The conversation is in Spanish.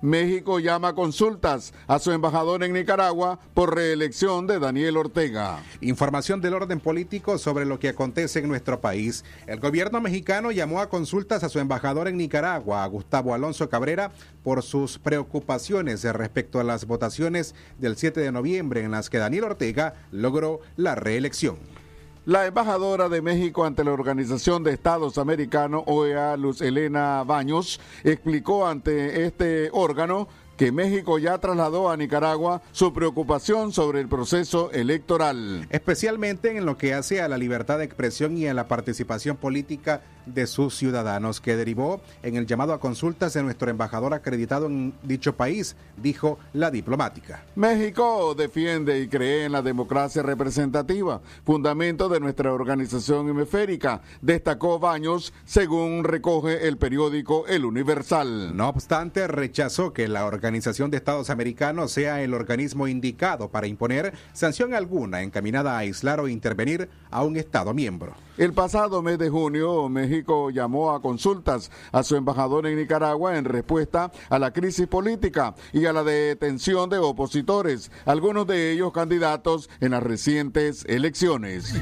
México llama a consultas a su embajador en Nicaragua por reelección de Daniel Ortega. Información del orden político sobre lo que acontece en nuestro país. El gobierno mexicano llamó a consultas a su embajador en Nicaragua, Gustavo Alonso Cabrera, por sus preocupaciones respecto a las votaciones del 7 de noviembre en las que Daniel Ortega logró la reelección. La embajadora de México ante la Organización de Estados Americanos, OEA, Luz Elena Baños, explicó ante este órgano que México ya trasladó a Nicaragua su preocupación sobre el proceso electoral. Especialmente en lo que hace a la libertad de expresión y a la participación política de sus ciudadanos, que derivó en el llamado a consultas de nuestro embajador acreditado en dicho país, dijo la diplomática. México defiende y cree en la democracia representativa, fundamento de nuestra organización hemisférica, destacó Baños, según recoge el periódico El Universal. No obstante, rechazó que la organización Organización de Estados Americanos sea el organismo indicado para imponer sanción alguna encaminada a aislar o intervenir a un Estado miembro. El pasado mes de junio, México llamó a consultas a su embajador en Nicaragua en respuesta a la crisis política y a la detención de opositores, algunos de ellos candidatos en las recientes elecciones.